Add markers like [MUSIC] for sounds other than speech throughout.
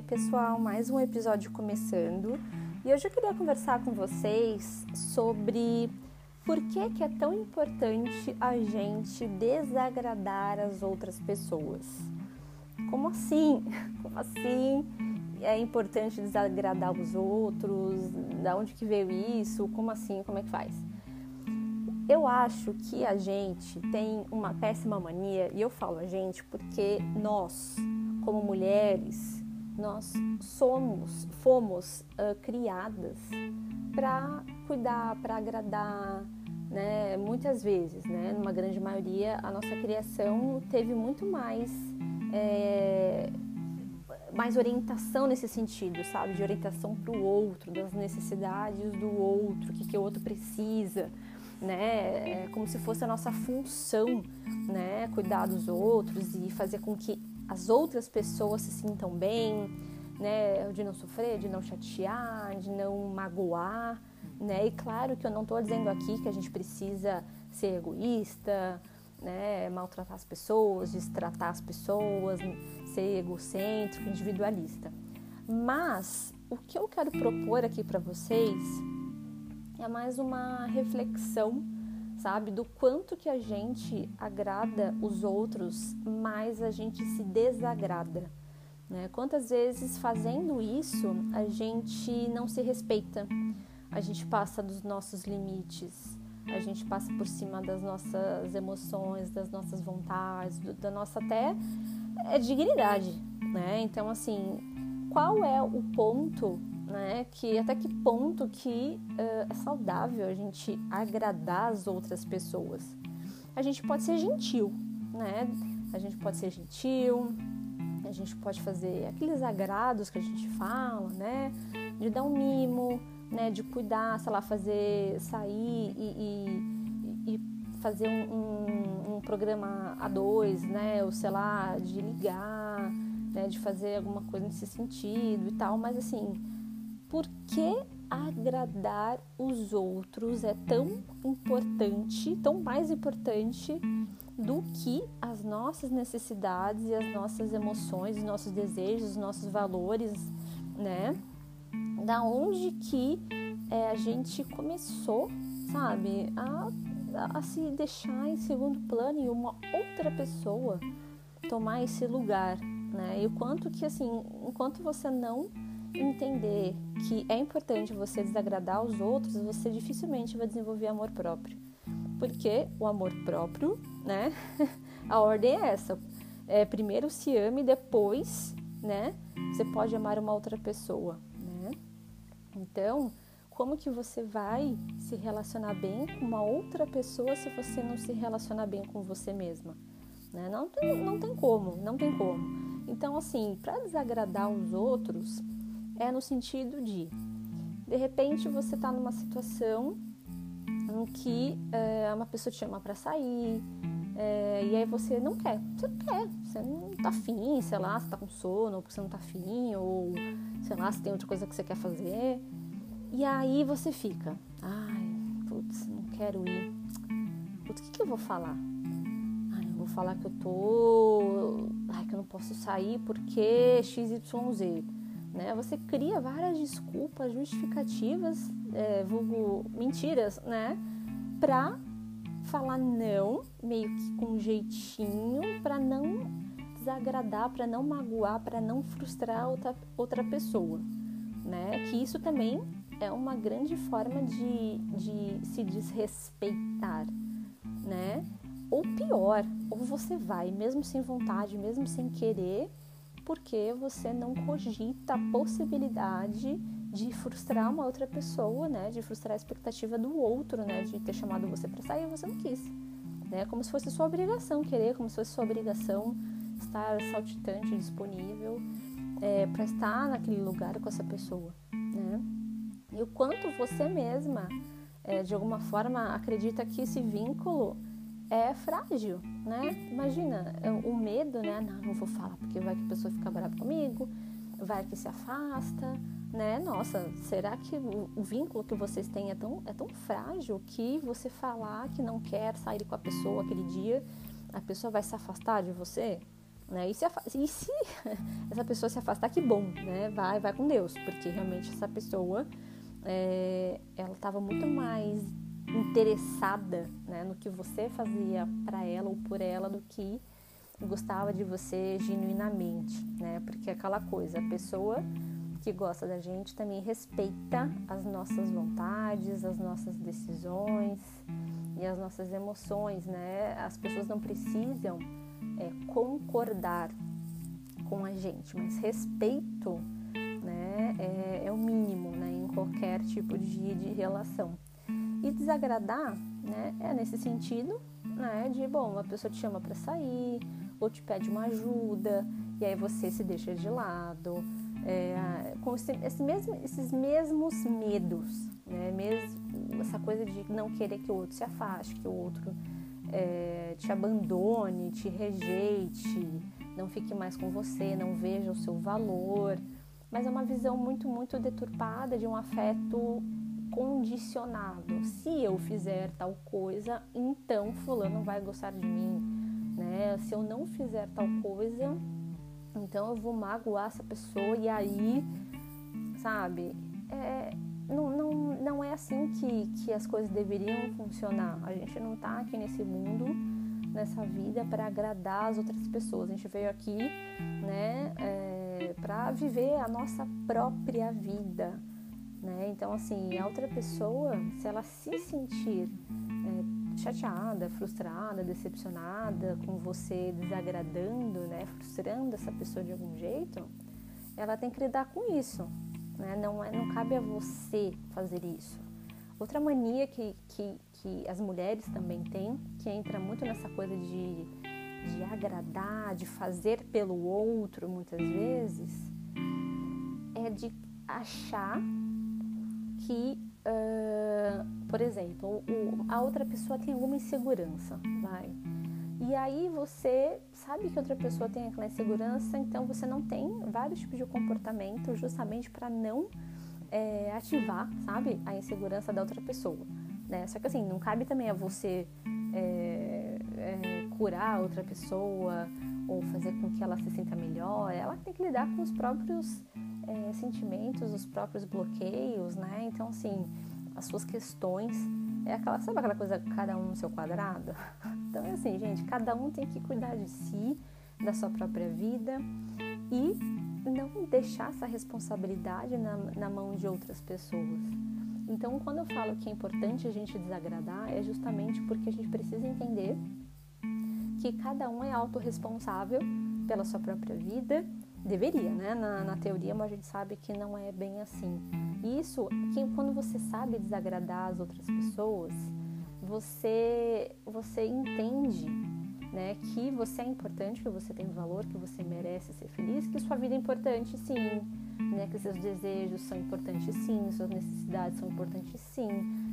Oi, pessoal, mais um episódio começando. E hoje eu queria conversar com vocês sobre por que, que é tão importante a gente desagradar as outras pessoas. Como assim? [LAUGHS] Como assim é importante desagradar os outros? Da onde que veio isso? Como assim? Como é que faz? Eu acho que a gente tem uma péssima mania, e eu falo a gente porque nós, como mulheres, nós somos, fomos uh, criadas para cuidar, para agradar, né? Muitas vezes, né? Numa grande maioria, a nossa criação teve muito mais é, mais orientação nesse sentido, sabe? De orientação para o outro, das necessidades do outro, o que, que o outro precisa né? É como se fosse a nossa função, né? Cuidar dos outros e fazer com que as outras pessoas se sintam bem, né? De não sofrer, de não chatear, de não magoar, né? E claro que eu não estou dizendo aqui que a gente precisa ser egoísta, né? Maltratar as pessoas, destratar as pessoas, ser egocêntrico, individualista. Mas o que eu quero propor aqui para vocês é mais uma reflexão, sabe, do quanto que a gente agrada os outros, mais a gente se desagrada. Né? Quantas vezes fazendo isso a gente não se respeita, a gente passa dos nossos limites, a gente passa por cima das nossas emoções, das nossas vontades, da nossa até é, dignidade, né? Então assim, qual é o ponto né? Que até que ponto que uh, é saudável a gente agradar as outras pessoas. A gente pode ser gentil, né? A gente pode ser gentil, a gente pode fazer aqueles agrados que a gente fala, né? De dar um mimo, né? De cuidar, sei lá, fazer sair e, e, e fazer um, um, um, programa a dois, né? Ou sei lá, de ligar, né? De fazer alguma coisa nesse sentido e tal, mas assim por que agradar os outros é tão importante, tão mais importante do que as nossas necessidades e as nossas emoções, os nossos desejos, os nossos valores, né? Da onde que é, a gente começou, sabe, a, a se deixar em segundo plano e uma outra pessoa tomar esse lugar, né? E o quanto que assim, enquanto você não entender que é importante você desagradar os outros, você dificilmente vai desenvolver amor próprio. Porque o amor próprio, né? [LAUGHS] A ordem é essa. É, primeiro se ame, depois, né? Você pode amar uma outra pessoa, né? Então, como que você vai se relacionar bem com uma outra pessoa se você não se relacionar bem com você mesma? Né? Não, tem, não tem como, não tem como. Então, assim, para desagradar os outros, é no sentido de, de repente, você está numa situação em que é, uma pessoa te chama para sair é, e aí você não quer, você não quer, você não tá afim, sei lá, você tá com sono, ou você não tá afim, ou sei lá, se tem outra coisa que você quer fazer. E aí você fica, ai, putz, não quero ir. Putz, o que, que eu vou falar? Ai, eu vou falar que eu tô. Ai, que eu não posso sair porque XYZ né? Você cria várias desculpas, justificativas, é, vulgo mentiras, né? Pra falar não, meio que com jeitinho, para não desagradar, para não magoar, para não frustrar outra, outra pessoa, né? Que isso também é uma grande forma de, de se desrespeitar, né? Ou pior, ou você vai, mesmo sem vontade, mesmo sem querer, porque você não cogita a possibilidade de frustrar uma outra pessoa, né? De frustrar a expectativa do outro, né? De ter chamado você para sair e você não quis, né? Como se fosse sua obrigação querer, como se fosse sua obrigação estar saltitante, disponível é, para estar naquele lugar com essa pessoa, né? E o quanto você mesma, é, de alguma forma, acredita que esse vínculo é frágil, né? Imagina, é, o medo, né? Não, não vou falar porque vai que a pessoa fica brava comigo, vai que se afasta, né? Nossa, será que o, vínculo que vocês têm é tão, é tão frágil que você falar que não quer sair com a pessoa aquele dia, a pessoa vai se afastar de você? Né? E, se, e se [LAUGHS] essa pessoa se afastar, que bom, né? Vai, vai com Deus, porque realmente essa pessoa é, ela estava muito mais interessada né, no que você fazia para ela ou por ela do que gostava de você genuinamente, né? Porque é aquela coisa, a pessoa que gosta da gente também respeita as nossas vontades, as nossas decisões e as nossas emoções, né? As pessoas não precisam é, concordar com a gente, mas respeito, né, é, é o mínimo, né, em qualquer tipo de, de relação. E desagradar, né, é nesse sentido, né, de bom, uma pessoa te chama para sair ou te pede uma ajuda e aí você se deixa de lado, é, com esse, esse mesmo, esses mesmos medos, né, mesmo essa coisa de não querer que o outro se afaste, que o outro é, te abandone, te rejeite, não fique mais com você, não veja o seu valor. Mas é uma visão muito, muito deturpada de um afeto condicionado. Se eu fizer tal coisa, então fulano vai gostar de mim, né? Se eu não fizer tal coisa, então eu vou magoar essa pessoa e aí, sabe? É, não, não, não é assim que, que as coisas deveriam funcionar. A gente não está aqui nesse mundo, nessa vida, para agradar as outras pessoas. A gente veio aqui, né, é, para viver a nossa própria vida. Né? Então, assim, a outra pessoa, se ela se sentir é, chateada, frustrada, decepcionada com você, desagradando, né, frustrando essa pessoa de algum jeito, ela tem que lidar com isso né? Não, é, não cabe a você fazer isso. Outra mania que, que, que as mulheres também têm, que entra muito nessa coisa de, de agradar, de fazer pelo outro muitas vezes, é de achar que, uh, por exemplo, o, a outra pessoa tem alguma insegurança, vai. E aí você sabe que outra pessoa tem aquela insegurança, então você não tem vários tipos de comportamento justamente para não é, ativar, sabe, a insegurança da outra pessoa. Né? Só que assim, não cabe também a você é, é, curar outra pessoa ou fazer com que ela se sinta melhor. Ela tem que lidar com os próprios é, sentimentos, os próprios bloqueios, né? Então, assim, as suas questões é aquela, sabe aquela coisa, cada um no seu quadrado? [LAUGHS] Então é assim, gente, cada um tem que cuidar de si, da sua própria vida e não deixar essa responsabilidade na, na mão de outras pessoas. Então, quando eu falo que é importante a gente desagradar, é justamente porque a gente precisa entender que cada um é autorresponsável pela sua própria vida. Deveria, né? Na, na teoria, mas a gente sabe que não é bem assim. Isso, que quando você sabe desagradar as outras pessoas, você você entende, né, que você é importante, que você tem valor, que você merece ser feliz, que sua vida é importante, sim, né, que seus desejos são importantes, sim, suas necessidades são importantes, sim,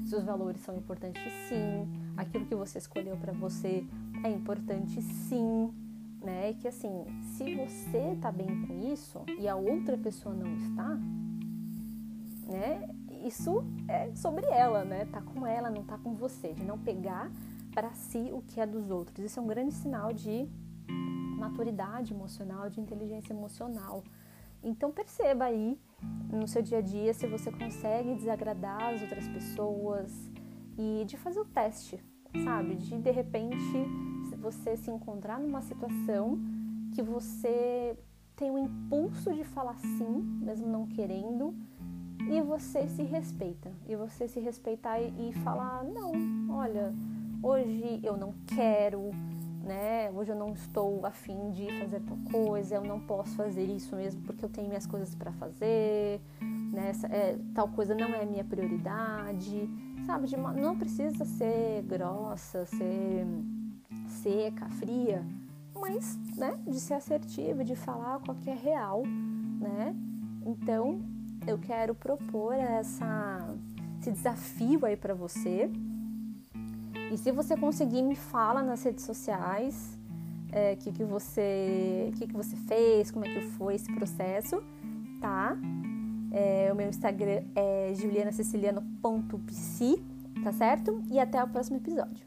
seus valores são importantes, sim, aquilo que você escolheu para você é importante, sim, né? E que assim, se você tá bem com isso e a outra pessoa não está, né? Isso é sobre ela, né? Tá com ela, não tá com você, de não pegar para si o que é dos outros. Isso é um grande sinal de maturidade emocional, de inteligência emocional. Então perceba aí no seu dia a dia se você consegue desagradar as outras pessoas e de fazer o teste, sabe? De de repente você se encontrar numa situação que você tem o impulso de falar sim, mesmo não querendo, e você se respeita. E você se respeitar e, e falar: não, olha, hoje eu não quero, né? Hoje eu não estou afim de fazer tal coisa, eu não posso fazer isso mesmo porque eu tenho minhas coisas para fazer, né? Essa, é, tal coisa não é minha prioridade, sabe? De, não precisa ser grossa, ser seca, fria, mas, né? De ser assertiva, de falar qual que é real, né? Então, eu quero propor essa, esse desafio aí para você. E se você conseguir, me fala nas redes sociais o é, que, que, você, que, que você fez, como é que foi esse processo, tá? É, o meu Instagram é julianaceciliano.psi, tá certo? E até o próximo episódio.